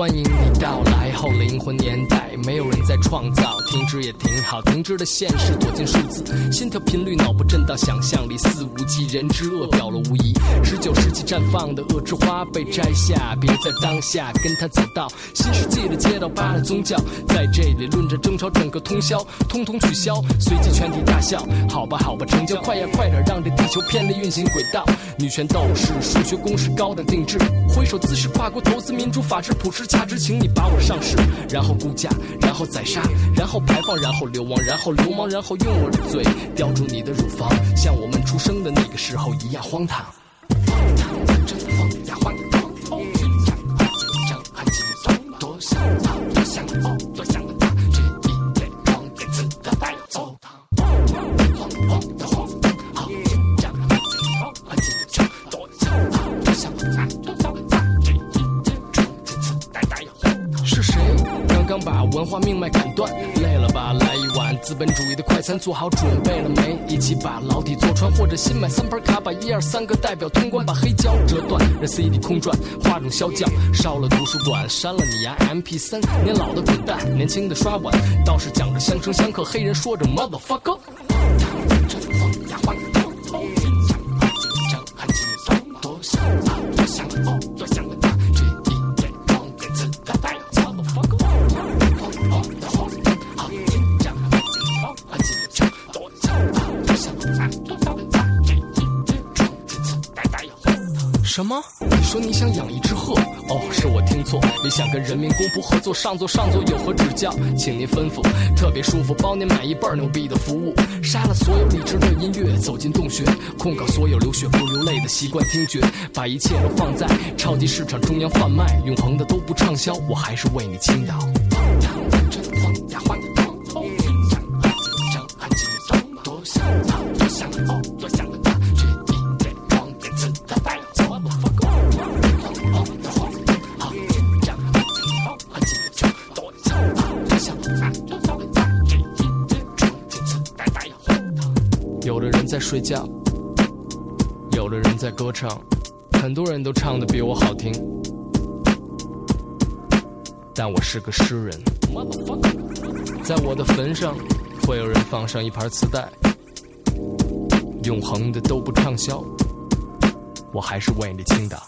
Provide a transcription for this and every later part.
欢迎你到来后灵魂年代，没有人在创造，停止也挺好，停止的现实躲进数字，心跳频率脑部震荡，想象力肆无忌，人之恶表露无遗。十九世纪绽放的恶之花被摘下，别在当下跟他走到新世纪的街道吧的宗教，在这里论着争吵，整个通宵，通通取消，随即全体大笑。好吧好吧，成交快呀快点，让这地球偏离运行轨道。女权斗士，数学公式高等定制，挥手姿势，跨国投资，民主法治，普世。价值，请你把我上市，然后估价，然后宰杀，然后排放，然后流亡，然后流氓，然后用我的嘴叼住你的乳房，像我们出生的那个时候一样荒唐。荒唐，真！的。荒荒的荒唐，是谁刚刚把文化命脉砍断？资本主义的快餐，做好准备了没？一起把牢底坐穿，或者新买三盘卡，把一二三个代表通关，把黑胶折断，让 CD 空转，画种消匠烧了图书馆，删了你呀 MP3，，年老的滚蛋，年轻的刷碗，道士讲着相生相克，黑人说着 motherfucker。说你想养一只鹤？哦，是我听错。你想跟人民公仆合作，上座上座有何指教？请您吩咐。特别舒服，包您买一倍牛逼的服务。杀了所有理智的音乐，走进洞穴，控告所有流血不流泪的习惯听觉，把一切都放在超级市场中央贩卖，永恒的都不畅销，我还是为你倾倒。睡觉，有的人在歌唱，很多人都唱的比我好听，但我是个诗人。在我的坟上，会有人放上一盘磁带，永恒的都不畅销，我还是为你倾倒。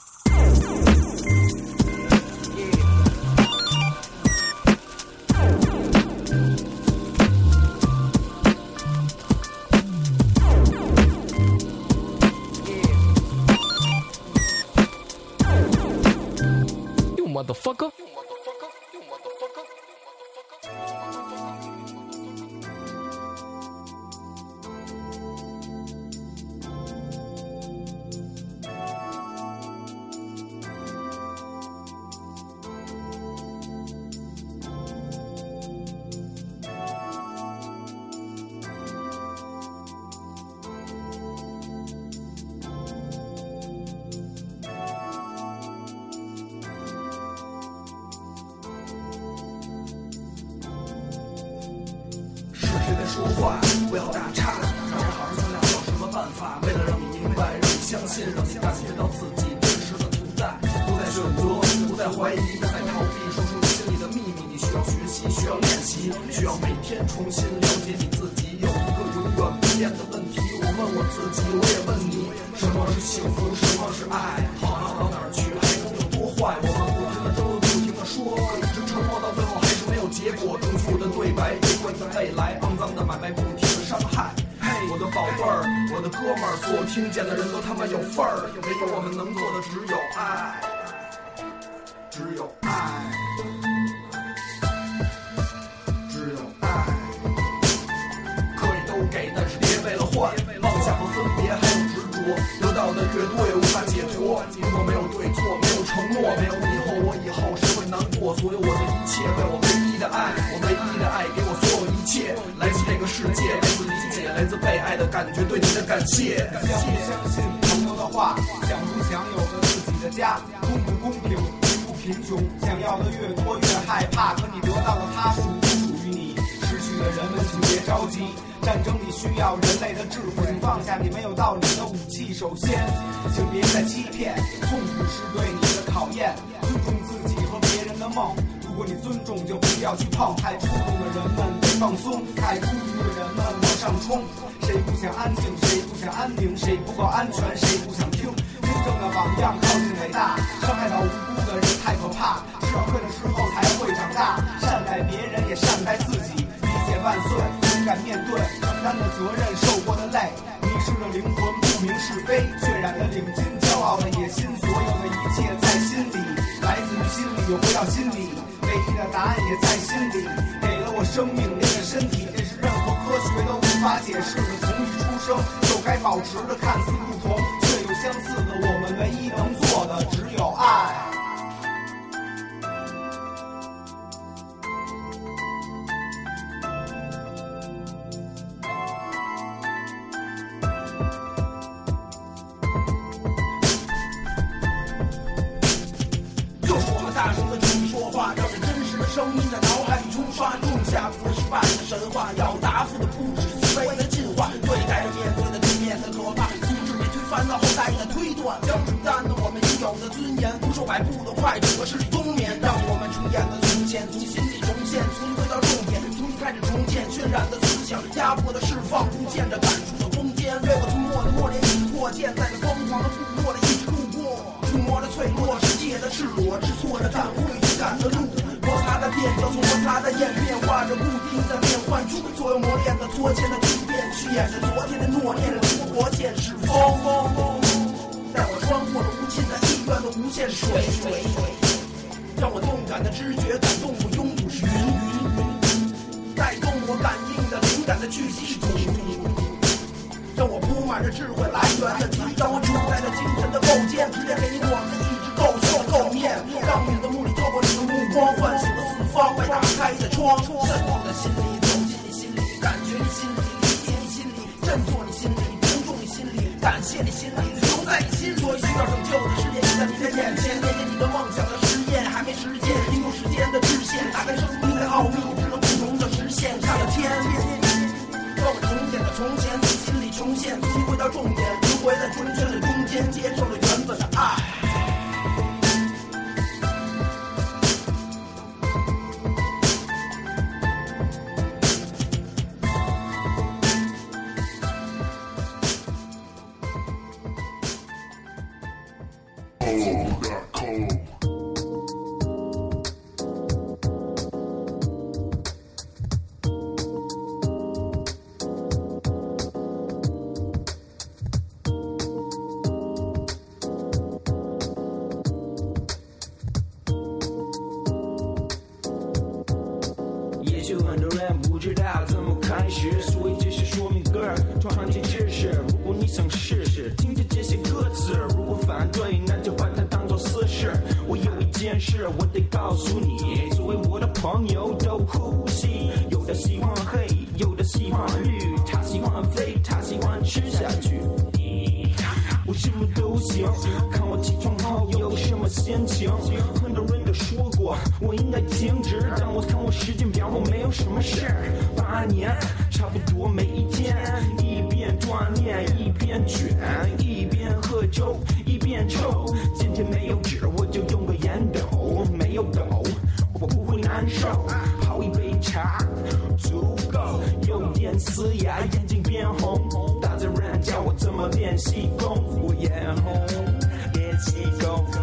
说话，不要打岔。让人好好商量，有什么办法？为了让你明白，让你相信，让你感觉到自己真实的存在。不再选择，不再怀疑，不再逃避，说出你心里的秘密。你需要学习，需要练习，需要每天重新了解你自己。有一个永远不变的问题，我问我自己，我也问你：什么是幸福？什么是爱？哥们儿，所有听见的人都他妈有份儿。没有我们能做的只有爱，被爱的感觉，对你的感谢。相不相信朋友的话？想不想有个自己的家？公不公平？贫不贫穷？想要的越多越害怕，可你得到的它属不属于你？失去的人们请别着急，战争里需要人类的智慧。请放下你没有道理的武器，首先，请别再欺骗。痛苦是对你的考验，尊重自己和别人的梦。如果你尊重，就不要去碰。太冲动的人们放松，太孤独的人们上冲。谁不想安静？谁不想安宁？谁不够安全？谁不想听？真正的榜样靠近伟大，伤害到无辜的人太可怕。吃亏的时候才会长大，善待别人也善待自己。理解万岁，勇敢面对，承担的责任，受过的累，迷失了灵魂，不明是非，渲染的领巾，骄傲的野心，所有的一切在心里，来自于心里又回到心里。唯一的答案也在心里，给了我生命，解释你。从一出生就该保持的，看似不同却又相似的，我们唯一能半的神话，要答复的不止思维的进化，对待着面对的对面的可怕，阻止被推翻了后代的推断，将承担的我们应有的尊严，不受摆布的快整个势力冬眠，让我们重演的从前，从心底重现，从回到重点，从一开始重建，渲染的思想，压迫的释放，不见着感触的空间，为我沉默的默念与扩建，在这疯狂的部落里一直度过，触摸着脆弱世界的赤裸，知错的忏悔，勇敢的路，摩擦的变就从摩擦的焰变化着固定的变换出所有磨练的拖欠的突变，去演着昨天的诺念，生活现实风风风，带我穿过了无尽的意愿的无限水水水，让我动感的知觉感动我拥堵是云云云，带动我感应的灵感的聚集是土让我铺满着智慧来源的题，让我处在这精神的构建，直接给你我们的意志构构构面，让光，唤醒了四方被打开的窗，渗入的心里，走进你心里，感觉你心里，理解你心里，振作你心里，尊重你心里，感谢你心里，留在你心里，所以需要拯救的世界就在你的眼前，念念你的梦想的实验还没实现，经过时间的制限，打开生命的奥秘，只能不同的实现，看了天。让我重演的从前，从心里重现，重新回到重点，轮回在春圈的中间，接受所以这是说明歌儿，装上进知识。如果你想试试，听着这些歌词，如果反对，那就把它当做私事。我有一件事，我得告诉你，作为我的朋友都呼吸，有的喜欢黑，有的喜欢绿，他喜欢飞，他喜欢吃下去。我什么都行，看我起床后有什么心情。很多人都说过我应该停止，但我看我时间表，我没有什么事儿。八年，差不多每一天，一边锻炼一边卷，一边喝酒一边抽。今天没有纸，我就用个烟斗，没有斗，我不会难受。泡一杯茶，足够，有点嘶哑，眼睛变红。大自然教我怎么练习功，我眼红，练习功夫，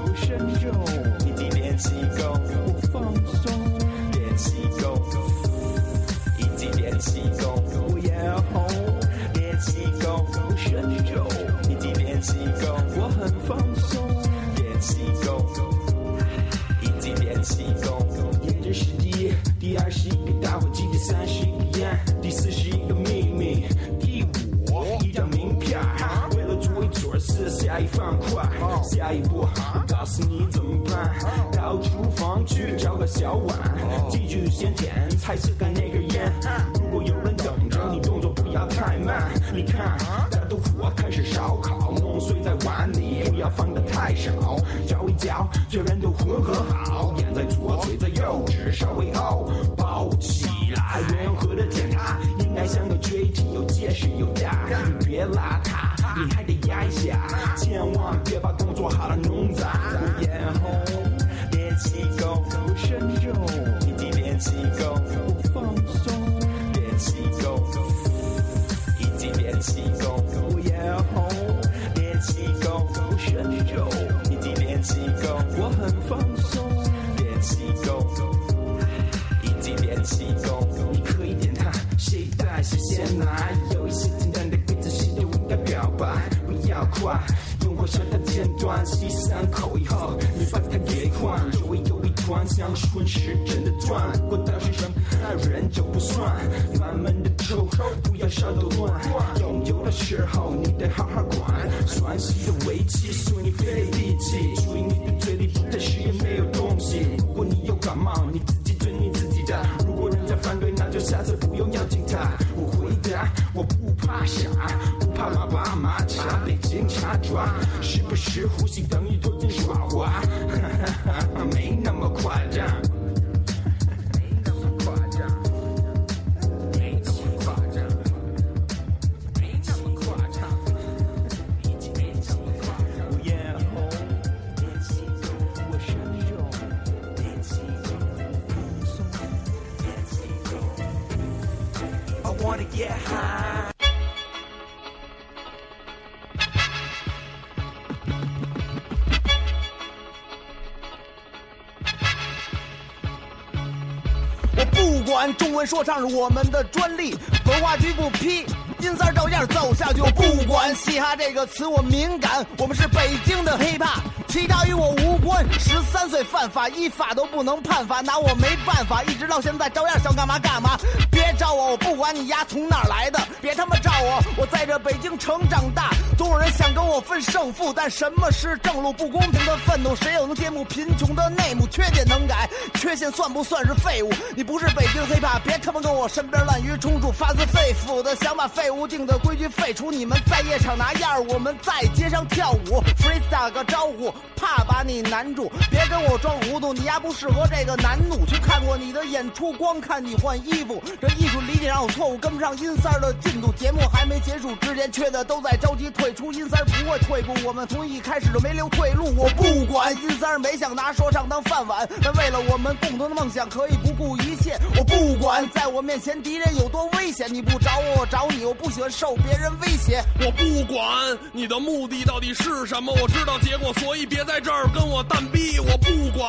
剪断，吸三口以后，你把它给换，周围有一团像顺时针的钻，过到身上爱人就不算，慢慢的抽，不要烧到乱，拥有的时候你得好好管，算细的尾气随你费力气，注意你的嘴里不太实验没有东西，如果你抓，是不时呼吸等于头巾耍滑？没那么夸张。没那么中文说唱是我们的专利，文化局不批，音色照样走下去。我不管嘻哈这个词我敏感，我们是北京的 hiphop，其他与我无关。十三岁犯法，依法都不能判罚，拿我没办法，一直到现在照样想干嘛干嘛。别找我，我不管你丫从哪儿来的，别他妈找我，我在这北京城长大，总有人想跟我分胜负，但什么是正路？不公平的愤怒，谁又能揭幕贫穷的内幕？缺点能改，缺陷算不算是废物？你不是北京黑怕，别他妈跟我身边滥竽充数，发自肺腑的想把废物定的规矩废除。你们在夜场拿样儿，我们在街上跳舞，freestyle 个招呼，怕把你难住，别跟我装糊涂，你丫不适合这个难怒。去看过你的。演出，光看你换衣服，这艺术理解上有错误，跟不上阴三儿的。进度。节目还没结束之前，缺的。都在着急退出，阴三儿不会退步，我们从一开始就没留退路。我不管阴三儿没想拿说唱当饭碗，但为了我们共同的梦想，可以不顾一切。我不管在我面前敌人有多危险，你不找我，我找你。我不喜欢受别人威胁。我不管你的目的。到底是什么，我知道结果，所以别在这儿跟我蛋逼。我不管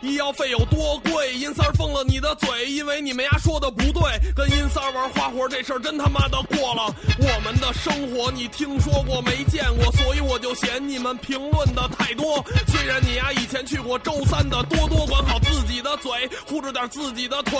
医药费有多贵，阴三儿封了你的嘴，因为你们丫说的不对。跟阴三儿玩花活这事儿真他妈的过了。我们的生活你听说过没见过，所以我就嫌你们评论的太多。虽然你丫以前去过周三的，多多管好自己的嘴，护着点自己的腿。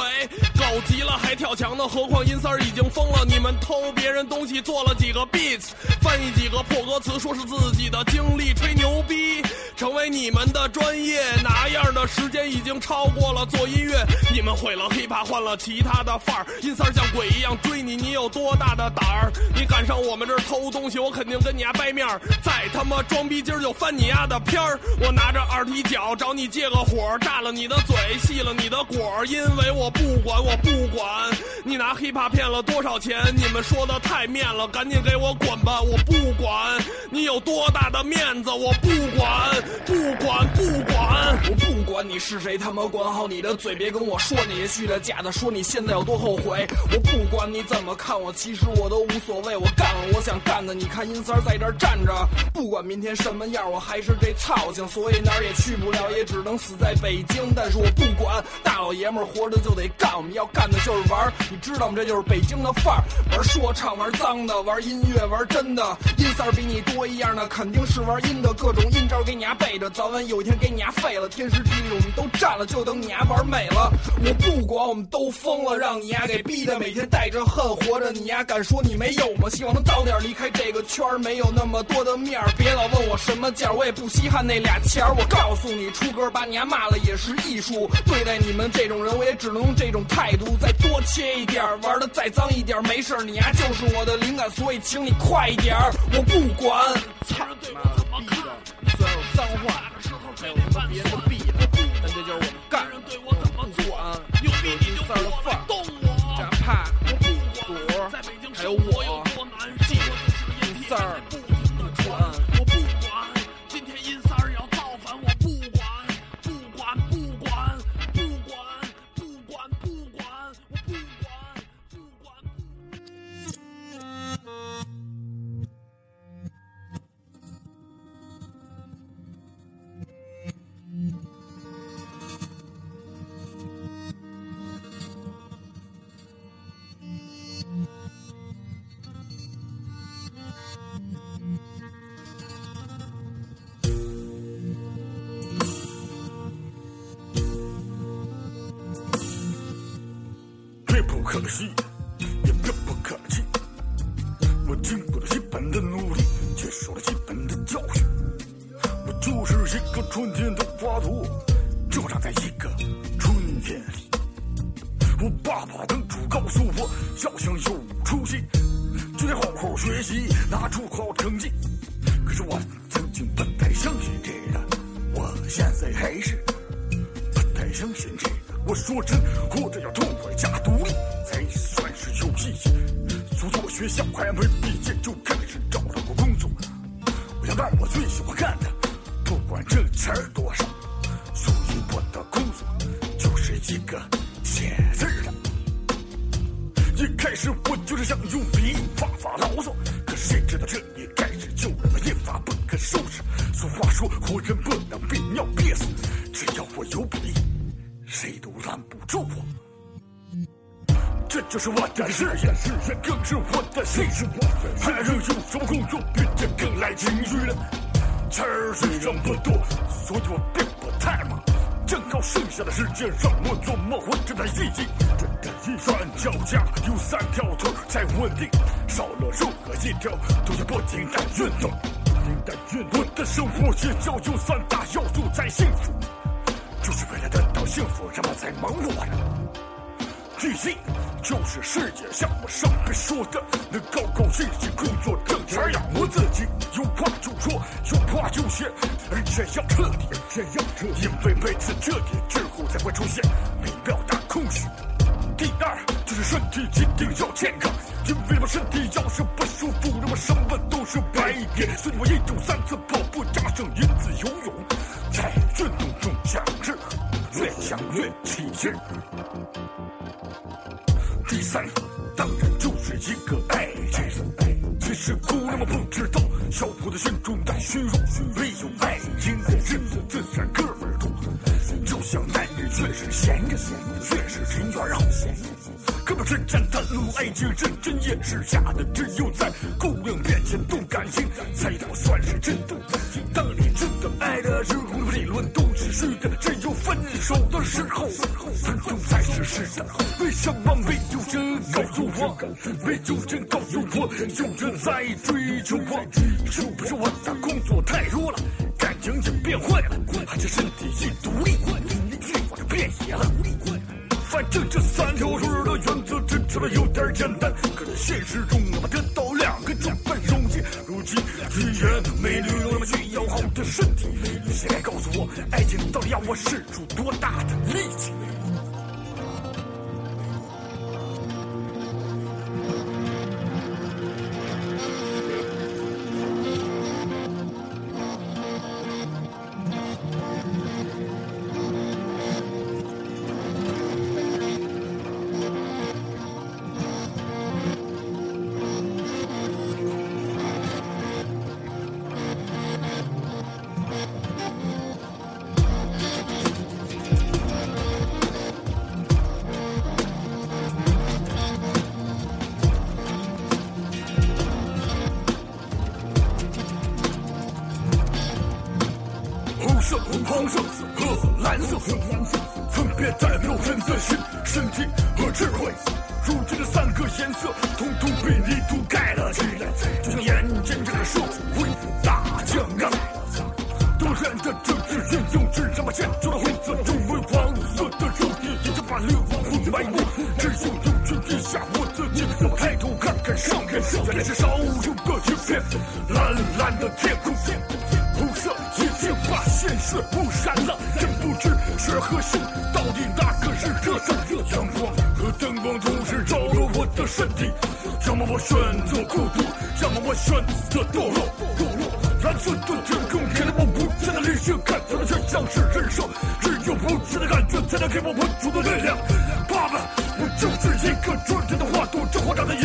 狗急了还跳墙呢，何况阴三儿已经疯了。你们偷别人东西做了几个 beats，翻译几个破歌词，说是自己的经历，吹牛逼，成为你们的专业。哪样的时间已经超过了做音乐？你们毁了 hiphop，换了其他的范儿。音三像鬼一样追你，你有多大的胆儿？你敢上我们这儿偷东西，我肯定跟你丫掰面儿。再他妈装逼，今儿就翻你丫的片儿。我拿着二踢脚找你借个火，炸了你的嘴，吸了你的果儿。因为我不管，我不管你拿 hiphop 骗了多少钱，你们说的太面了，赶紧给我滚吧！我不管你有多大的面子，我不管，不管，不管。我不管你是谁，他妈管好你的嘴，别跟我说那些虚的假的，说你现在有多后悔。我不管你怎么看我，其实我都无所谓，我干了我想干的。你看阴三在这站着，不管明天什么样，我还是这操性，所以哪儿也去不了，也只能死在北京。但是我不管，大老爷们儿活着就得干，我们要干的就是玩儿，你知道吗？这就是北京的范儿，玩说唱，玩脏的，玩音乐，玩真的。阴三比你多一样的，肯定是玩阴的，各种阴招给你你丫背着，早晚有一天给你丫废了。天时地利我们都占了，就等你丫玩美了。我不管，我们都疯了，让你丫给逼的，每天带着恨活着，你丫敢说你没有吗？希望能早点离开这个圈，没有那么多的面儿，别老问我什么价，我也不稀罕那俩钱儿。我告诉你，出歌把你丫骂了也是艺术，对待你们这种人，我也只能用这种态度，再多切一点，玩的再脏一点，没事，你丫就是我的灵感，所以请你快一点。我不管，操你妈逼的！虽然有脏话，还有什么别人的逼还是不太相信这个。我说真，活着要痛快加独立，才算是有意义。所以我学校还没毕业就开始找了个工作。我要干我最喜欢干的，不管挣钱多少。所以我的工作就是一个写字的。一开始我就是想用笔发发牢骚，可谁知道这一开始就让我一发不可收拾。俗话说，活人不能就是我的事业，事业更是我的兴趣。还能有什么工作比这更来情绪呢？钱儿虽然不多，所以我并不太忙。正好剩下的时间让我琢磨活着的意义。三脚架有三条腿才稳定，少了任何一条都要不停的运动。我的生活也要有三大要素才幸福，就是为了得到幸福，人们才忙碌的。第一，就是世界，像我上面说的，能高高兴兴工作挣钱养活自己。有话就说，有话就写，而且要彻底，而且要彻底，因为每次彻底之后才会出现美妙的空虚。第二，就是身体一定要健康，因为我身体要是不舒服，那么什么都是白给。所以我一周三次跑步，加上一次游泳，在运动中享受，越想越起劲。虚荣，没有爱情的日子自然哥们儿多。就像男女越是闲着，越是人缘好。哥们之间谈论爱情，认真也是假的，只有在姑娘面前动感情，才能算是真的。当你真的爱的时候，理论都是虚的，只有分手的时候，分手才是实的。为什么没有人告诉我？没有人告诉我，有人在追求我？是不是我反正这三条腿的原则听起来有点简单，可在现实中我们得到两个就不容器。如今语言美女有那么需要好的身体，谁来告诉我，爱情到底要我使出多大的力气？多人的政治运用，只让我见出了红色，因为黄色的肉体已经把流亡混埋没。只有有权地下我自己，让我抬头看看上面，原来是少有的一片蓝蓝的天空。红色已经把现实污染了，真不知血和性到底哪个是热的？阳光和灯光同时照了我的身体，要么我选择孤独，要么我选择堕落。堕落，蓝色的天空。我无限的理性，看起来却像是人生，只有不屈的感觉才能给我稳住的力量。爸爸，我就是一个春天的花朵，这花长在一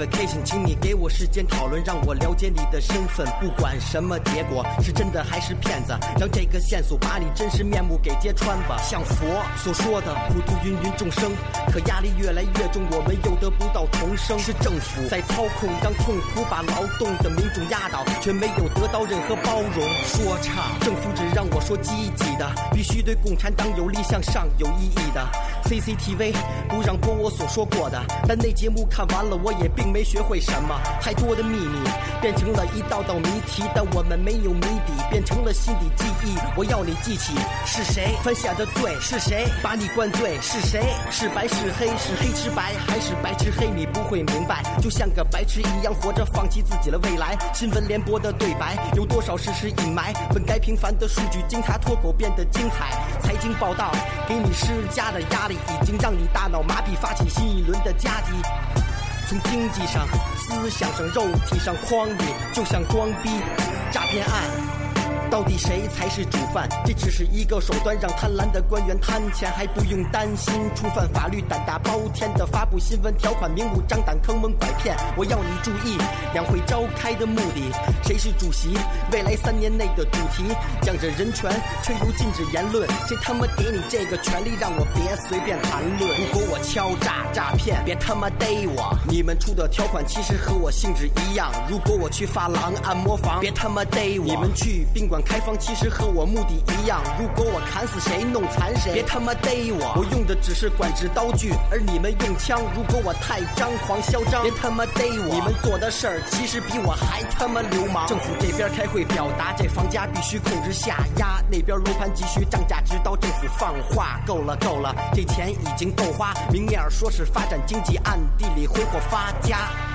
Identification，请你给我时间讨论，让我了解你的身份。不管什么结果，是真的还是骗子，让这个线索把你真实面目给揭穿吧。像佛所说的，普度芸芸众生，可压力越来越重，我们又得不到重生。是政府在操控，让痛苦把劳动的民众压倒，却没有得到任何包容。说唱，政府只让我说积极的，必须对共产党有利向上有意义的。CCTV 不让播我所说过的，但那节目看完了，我也并没学会什么。太多的秘密变成了一道道谜题，但我们没有谜底，变成了心底记忆。我要你记起是谁？犯下的罪，是谁？把你灌醉，是谁是白是黑，是黑吃白。还是白吃黑？你不会明白，就像个白痴一样活着，放弃自己的未来。新闻联播的对白有多少事实隐埋？本该平凡的数据经他脱口变得精彩。财经报道给你施加的压力，已经让你大脑麻痹，发起新一轮的夹击。从经济上、思想上、肉体上诓你，就像装逼。诈骗案，到底谁才是主犯？这只是一个手段，让贪婪的官员贪钱，还不用担心触犯法律，胆大包天的发布新闻条款，明目张胆坑蒙拐骗。我要你注意，两会召开的目的，谁是主席？未来三年内的主题，讲着人权，却又禁止言论。谁他妈给你这个权利，让我别随便谈论？如果我敲诈诈骗，别他妈逮我！你们出的条款其实和我性质一样。如果我去发廊按摩房，别他妈逮我！你们去宾馆开房，其实和我目的一样。如果我砍死谁，弄残谁，别他妈逮我！我用的只是管制刀具，而你们用枪。如果我太张狂嚣张，别他妈逮我！你们做的事儿其实比我还他妈流氓。政府这边开会表达，这房价必须控制下压，那边楼盘急需涨价，直到政府放话。够了够了，这钱已经够花，明面说是发展经济，暗地里挥霍发家。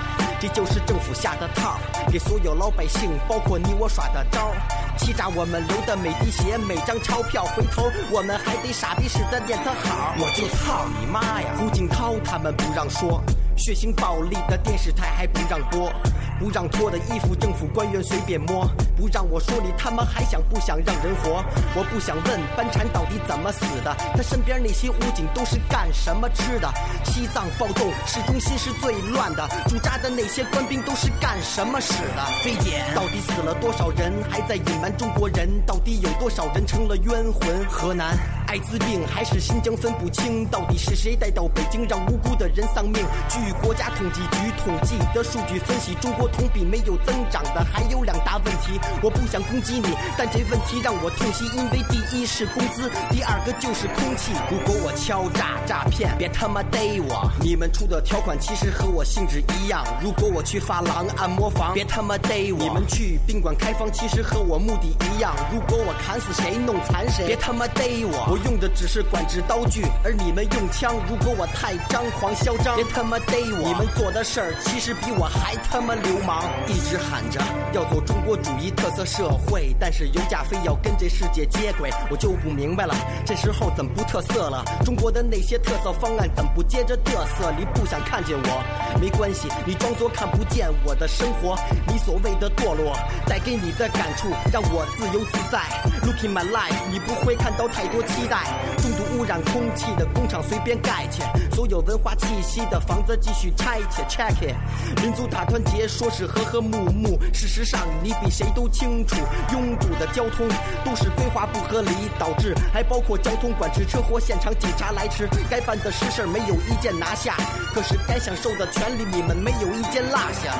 这就是政府下的套，给所有老百姓，包括你我耍的招儿，欺诈我们流的每滴血、每张钞票，回头我们还得傻逼似的念他好。我就操你妈呀！胡锦涛他们不让说，血腥暴力的电视台还不让播，不让脱的衣服政府官员随便摸，不让我说你他妈还想不想让人活？我不想问班禅到底怎么死的，他身边那些武警都是干什么吃的？西藏暴动市中心是最乱的，驻扎的那些官兵都是干什么使的？非典到底死了多少人？还在隐瞒中国人？到底有多少人成了冤魂？河南艾滋病还是新疆分不清，到底是谁带到北京让无辜的人丧命？据国家统计局统计的数据分析，中国同比没有增长的还有两大问题。我不想攻击你，但这问题让我痛心，因为第一是工资，第二个就是空气。如果我敲诈诈骗，别他妈逮我！你们出的条款其实和我性质一样。如果我去发廊按摩房，别他妈逮我！你们去宾馆开房，其实和我目的一样。如果我砍死谁，弄残谁，别他妈逮我！我用的只是管制刀具，而你们用枪。如果我太张狂嚣张，别他妈逮我！你们做的事儿其实比我还他妈流氓。一直喊着要走中国主义特色社会，但是油价非要跟这世界接轨，我就不明白了，这时候怎么不特色了？中国的那些特色方案怎么不接着嘚瑟？你不想看见我，没关系，你装作看不见我的生活。你所谓的堕落，带给你的感触让我自由自在。Looking my life，你不会看到太多期待。重度污染空气的工厂随便盖起，所有文化气息的房子继续拆迁。Check it，民族大团结说是和和睦睦，事实上你比谁都清楚，拥堵的交通都是规划不合理导致，还包括交通管制、车祸现场警察来迟，该办的实事没有一件拿下，可是该享受的权利你们没有一件落下。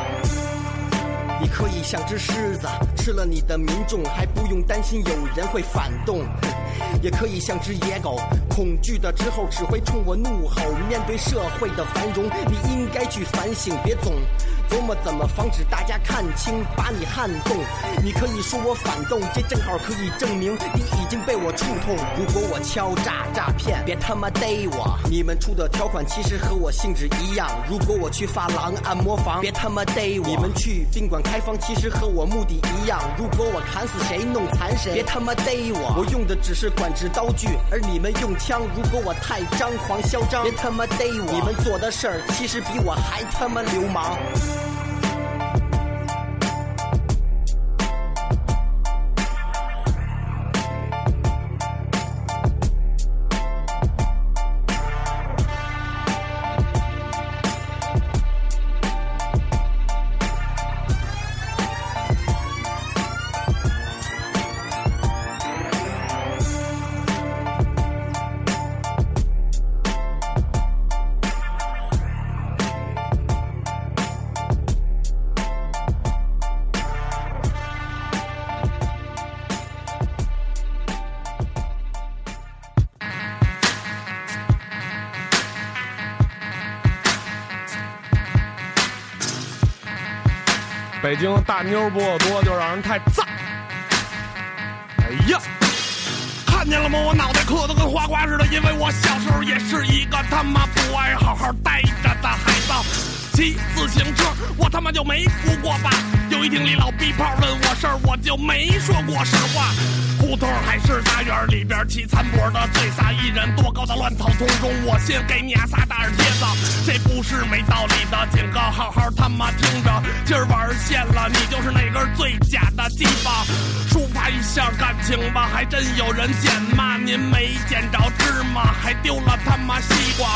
你可以像只狮子，吃了你的民众，还不用担心有人会反动；也可以像只野狗，恐惧的之后只会冲我怒吼。面对社会的繁荣，你应该去反省，别总琢磨怎么防止大家看清，把你撼动。你可以说我反动，这正好可以证明你已经被我触痛。如果我敲诈诈骗，别他妈逮我！你们出的条款其实和我性质一样。如果我去发廊按摩房，别他妈逮我！你们去宾馆开房其实和我目的一样。如果我砍死谁，弄残谁，别他妈逮我。我用的只是管制刀具，而你们用枪。如果我太张狂嚣张，别他妈逮我。你们做的事儿其实比我还他妈流氓。北京大妞不够多，就让人太赞。哎呀，看见了吗？我脑袋磕得跟花瓜似的，因为我小时候也是一个他妈不爱好好待着的孩子。骑自行车，我他妈就没扶过吧？有一听李老逼炮问我事儿，我就没说过实话。胡同还是大院里边骑残坡的醉洒一人，多高的乱草丛中，我先给你仨大耳贴子。这不是没道理的警告，好好他妈听着，今儿玩线了，你就是那根最假的鸡巴。抒发一下感情吧，还真有人捡骂？您没捡着芝麻，还丢了他妈西瓜。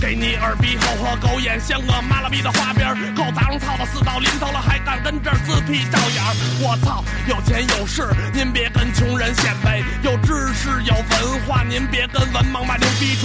给你耳鼻喉和狗眼，像个妈了逼的花边够杂种操的死到临头了，还敢跟这儿自闭照眼儿？我操，有钱有势，您别跟穷人显摆；有知识有文化，您别跟文盲卖牛逼。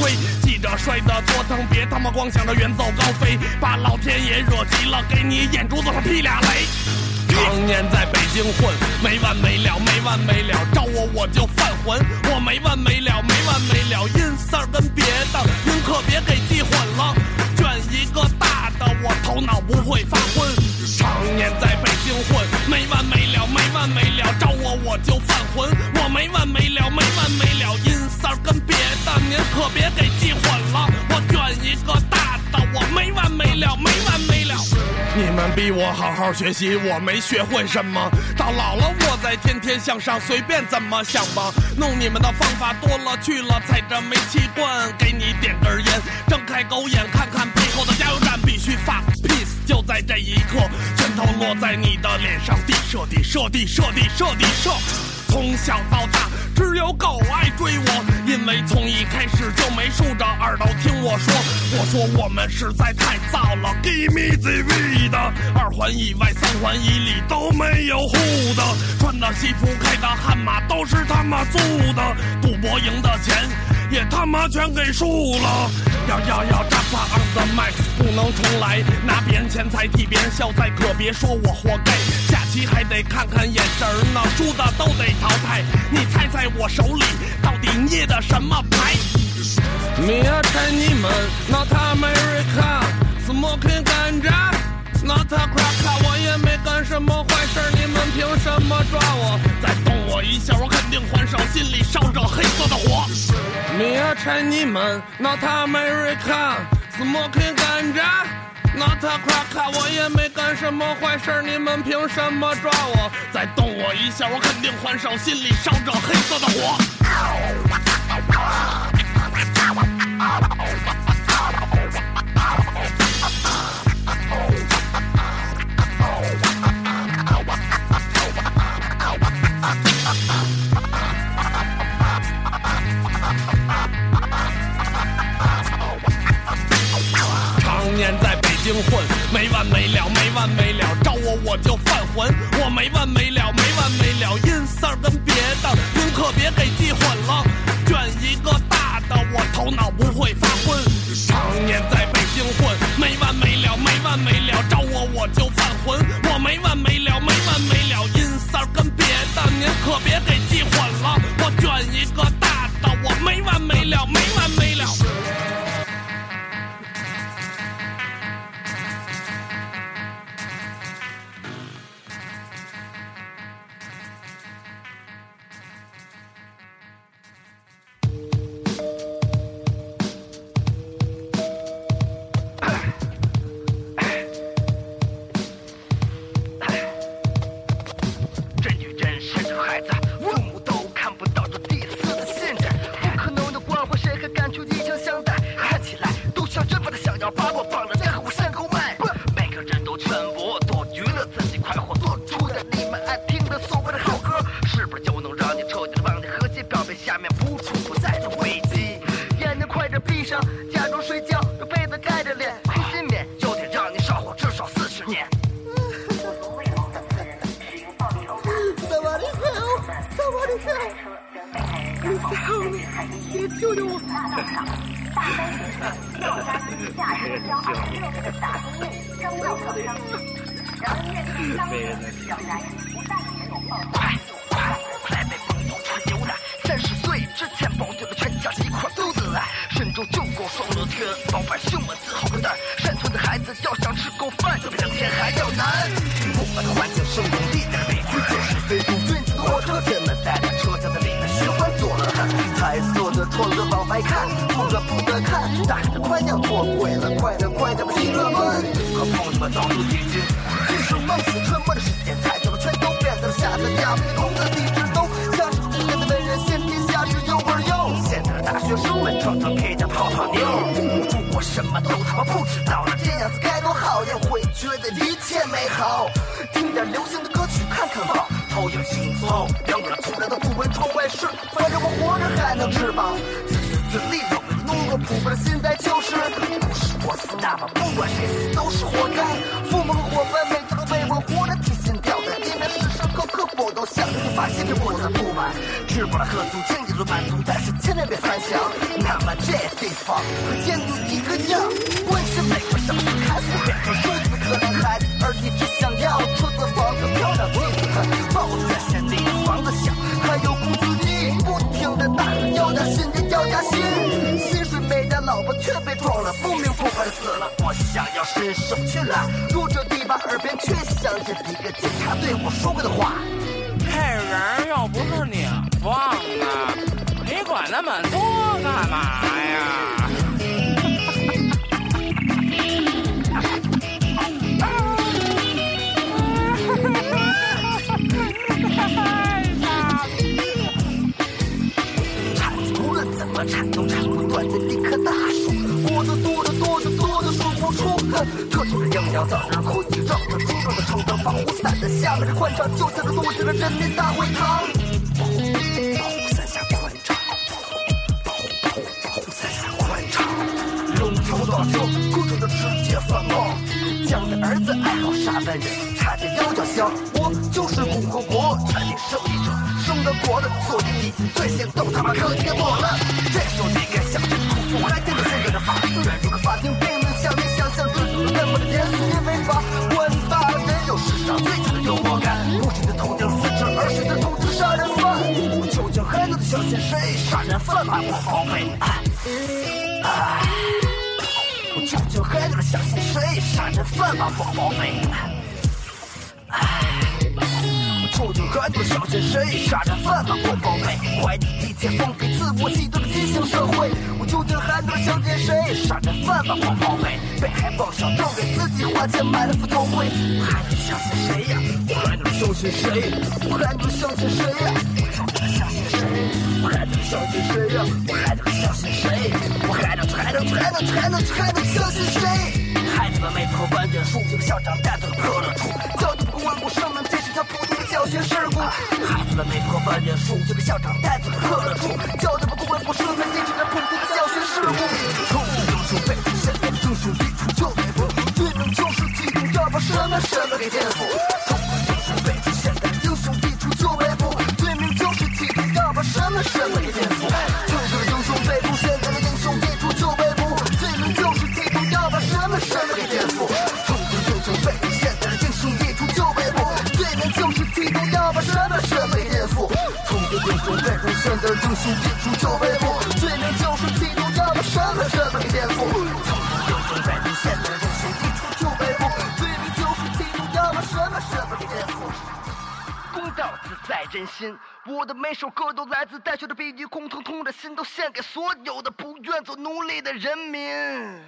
记着摔得多疼，别他妈光想着远走高飞，把老天爷惹急了，给你眼珠子上劈俩雷。常年在北京混，没完没了，没完没了，招我我就犯浑，我没完没了，没完没了，阴三儿跟别的，您可别给记混了，卷一个大的，我头脑不会发昏。常年在北京混，没完没了，没完没了，招我我就犯浑，我没完没了，没完没了，阴三儿跟别的，您可别给记混了，我卷一个大的，我没完没了，没完没了。你们逼我好好学习，我没学会什么。到老了，我再天天向上，随便怎么想吧。弄你们的方法多了去了，踩着煤气罐，给你点根烟，睁开狗眼看看背后的加油站，必须发 peace。就在这一刻，拳头落在你的脸上，地射地射地射地射地射。从小到大，只有狗爱追我，因为从一开始就没竖着耳朵听我说。我说我们实在太燥了，Give me the weed。二环以外、三环以里都没有户的，穿的西服、开的悍马都是他妈租的，赌博赢的钱也他妈全给输了。要要要，扎帕 on the mic，不能重来，拿别人钱财替别人消灾，可别说我活该。下棋还得看看眼神儿呢，输的都得淘汰。你猜猜我手里到底捏的什么牌？Me a Chinese, not America，smoking ganja, not a crack。我也没干什么坏事儿，你们凭什么抓我？再动我一下，我肯定还手，心里烧着黑色的火。Me a Chinese, not America，smoking ganja smoking ganja, not a crack。我也没干什么坏事儿，你们凭什么抓我？再动我一下，我肯定还手，心里烧着黑色的火。常年在北京混，没完没了，没完没了，招我我就犯浑，我没完没了，没完没了，阴三儿跟别的，您可别给记混了，卷一个大的，我头脑不会发昏。常年在北京混，没完没了，没完没了，招我我就犯浑，我没完没了，没完没了，阴三儿跟别的，您可别给记混了，我卷一个大的，我没完没了，没完下面不处不在的危机。眼睛快点闭上，假装睡觉，用被子盖着脸，空心棉就得让你少活至少四十年。萨瓦迪卡，萨瓦迪卡，你救命！你救救我！快不管环境生动力的委屈就是非常君子的火车，人们待在车厢的里面循环做了汗。彩色的窗子往外看，不得不得看，大喊着快要脱轨了，快点快点把汽车们和朋友们早就敌军。即使梦死沉默的时间太久了，全都变得下的架子，空的地址都像是古代的文人先天下之忧而忧。现在的大学生们常常陪着泡泡妞，中国什么都他妈不知道了，这样子该多好呀！会觉得一切美好。报，投影轻松，两耳从来都不闻窗外事，反正我活着还能吃饱。自私自利，我们奴个普遍的心态就是，不是我死，那么不管谁死都是活该。父母和伙伴每天都为我活得提心吊胆，因为时时刻刻我都想着发泄着我的不满。吃饱了喝足，经济就满足，但是千万别翻墙。那么这地方和监狱一个样，关心每个生死，看似变成数字的可怜孩子，而你只想要车子、房子、漂亮妻子，抱着原先你的房子响，还有工资低，不停的大喊要加薪就要加薪，薪水没加，老婆却被撞了，不明不白的死了。我想要伸手去拉，弱者低把耳边却响起一个警察对我说过的话。这人又不是你放的，你管那么多干嘛呀？无论怎么铲都铲不断这一棵大树，果子多的多的多的数不出。哼，特种的营养早上可以让这猪肉的成长保护伞的下面是宽敞就像这落地的人民大会堂。保护伞下宽敞，保护保护伞下宽敞。龙头老手，各种的直接反冒。蒋的儿子爱好杀人，差点腰叫嚣，我就是共和国产品胜利者，生的活的做的你最先都他妈可以给我了。这时候你该想着哭诉，还听着现在的法律人，如果法庭并没有像你想象制度那么的严肃，因为法官大人有史上最强的幽默感，不是的头顶四指，而是的统治杀人犯。我究竟还能相信谁？杀人犯我包围。哎哎我究竟还能相信谁？杀人犯把我包围。唉，我究竟还能相信谁？杀人犯把我包围，怀疑一切封闭自我极端的畸形社会。我究竟还能相信谁？杀人犯把我包围，被害妄想症给自己花钱买了副头盔。我还能相信谁呀？我还能相信谁？我还能相信谁呀？我还能相信谁？我还能相信谁呀？我还能还能还能还能相信谁？孩子们没破万卷书，这个校长带走了破了处，教育不公万古生们，这是条普通的教学事故。孩子们没破万卷书，这个校长带走了破了处，教育不公万古生们，这是条普通的教学事故。从英雄背负，现在英雄一出就被捕，罪名就是激动，要把什么什么给颠覆。从英雄背负，现的英雄一出就被捕，罪名就是激动，要把什么什么给颠覆。从英雄背负，现的英雄一出就被捕，罪名就是激动，要把什么什么给颠覆。公道自在人心。我的每首歌都来自带血的比喻，空腾腾的心都献给所有的不愿做奴隶的人民。